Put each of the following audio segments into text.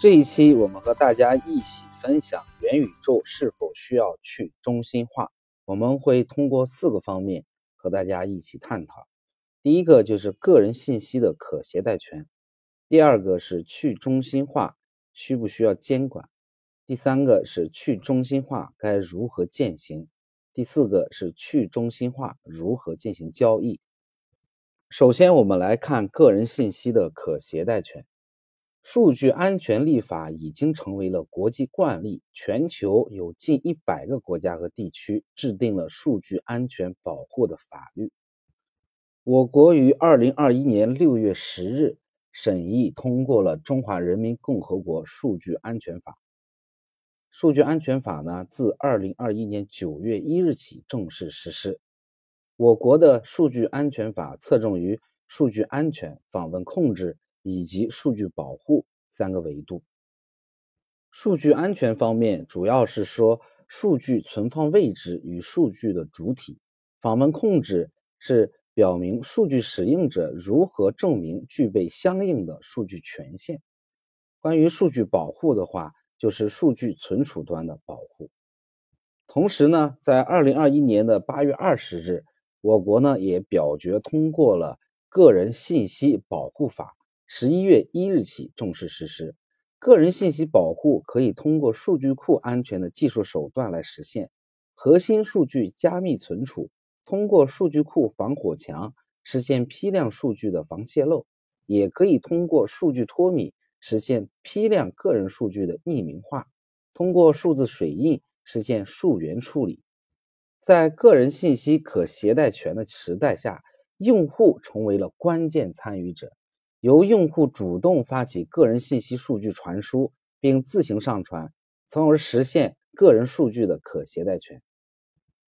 这一期我们和大家一起分享元宇宙是否需要去中心化。我们会通过四个方面和大家一起探讨。第一个就是个人信息的可携带权，第二个是去中心化需不需要监管，第三个是去中心化该如何践行，第四个是去中心化如何进行交易。首先，我们来看个人信息的可携带权。数据安全立法已经成为了国际惯例，全球有近一百个国家和地区制定了数据安全保护的法律。我国于二零二一年六月十日审议通过了《中华人民共和国数据安全法》。数据安全法呢，自二零二一年九月一日起正式实施。我国的数据安全法侧重于数据安全、访问控制。以及数据保护三个维度。数据安全方面，主要是说数据存放位置与数据的主体；访问控制是表明数据使用者如何证明具备相应的数据权限。关于数据保护的话，就是数据存储端的保护。同时呢，在二零二一年的八月二十日，我国呢也表决通过了《个人信息保护法》。十一月一日起正式实施。个人信息保护可以通过数据库安全的技术手段来实现。核心数据加密存储，通过数据库防火墙实现批量数据的防泄漏，也可以通过数据脱敏实现批量个人数据的匿名化，通过数字水印实现溯源处理。在个人信息可携带权的时代下，用户成为了关键参与者。由用户主动发起个人信息数据传输，并自行上传，从而实现个人数据的可携带权。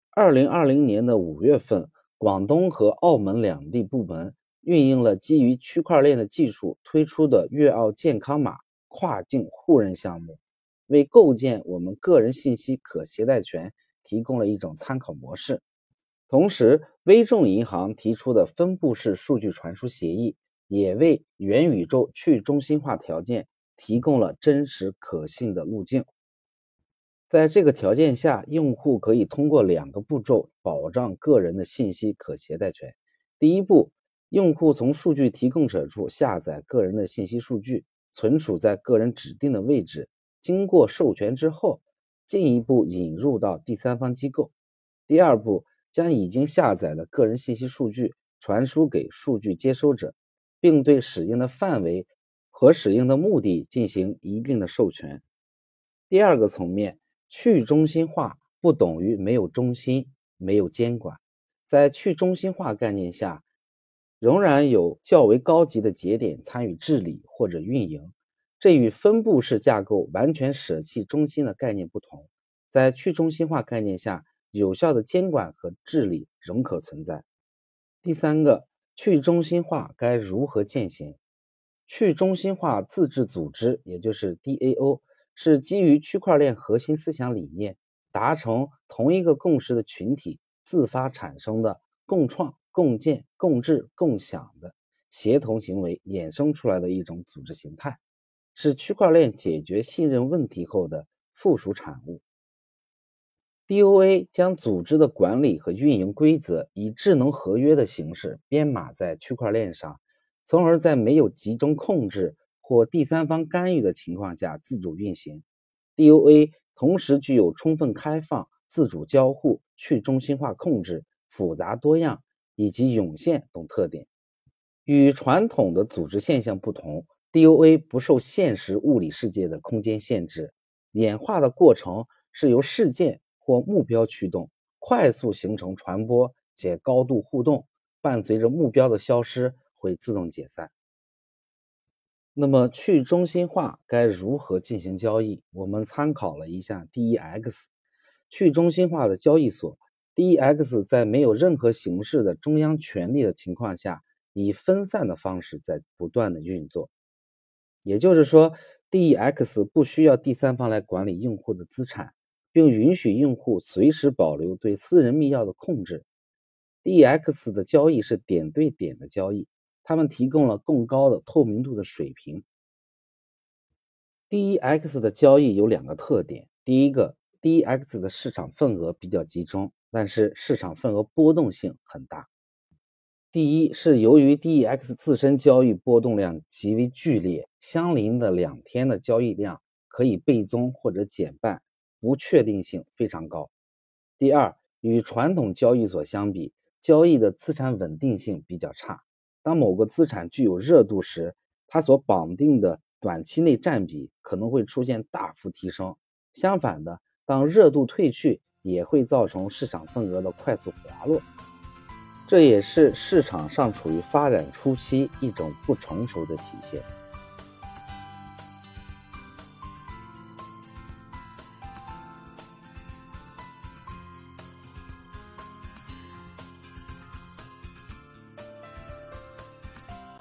二零二零年的五月份，广东和澳门两地部门运用了基于区块链的技术推出的粤澳健康码跨境互认项目，为构建我们个人信息可携带权提供了一种参考模式。同时，微众银行提出的分布式数据传输协议。也为元宇宙去中心化条件提供了真实可信的路径。在这个条件下，用户可以通过两个步骤保障个人的信息可携带权。第一步，用户从数据提供者处下载个人的信息数据，存储在个人指定的位置，经过授权之后，进一步引入到第三方机构。第二步，将已经下载的个人信息数据传输给数据接收者。并对使用的范围和使用的目的进行一定的授权。第二个层面，去中心化不等于没有中心、没有监管。在去中心化概念下，仍然有较为高级的节点参与治理或者运营，这与分布式架构完全舍弃中心的概念不同。在去中心化概念下，有效的监管和治理仍可存在。第三个。去中心化该如何践行？去中心化自治组织，也就是 DAO，是基于区块链核心思想理念，达成同一个共识的群体自发产生的共创、共建、共治、共享的协同行为衍生出来的一种组织形态，是区块链解决信任问题后的附属产物。DOA 将组织的管理和运营规则以智能合约的形式编码在区块链上，从而在没有集中控制或第三方干预的情况下自主运行。DOA 同时具有充分开放、自主交互、去中心化控制、复杂多样以及涌现等特点。与传统的组织现象不同，DOA 不受现实物理世界的空间限制，演化的过程是由事件。或目标驱动，快速形成传播且高度互动，伴随着目标的消失会自动解散。那么去中心化该如何进行交易？我们参考了一下 DEX 去中心化的交易所。DEX 在没有任何形式的中央权力的情况下，以分散的方式在不断的运作。也就是说，DEX 不需要第三方来管理用户的资产。并允许用户随时保留对私人密钥的控制。DX 的交易是点对点的交易，他们提供了更高的透明度的水平。DEX 的交易有两个特点，第一个，DEX 的市场份额比较集中，但是市场份额波动性很大。第一是由于 DEX 自身交易波动量极为剧烈，相邻的两天的交易量可以倍增或者减半，不确定性非常高。第二，与传统交易所相比，交易的资产稳定性比较差。当某个资产具有热度时，它所绑定的短期内占比可能会出现大幅提升。相反的，当热度退去，也会造成市场份额的快速滑落。这也是市场上处于发展初期一种不成熟的体现。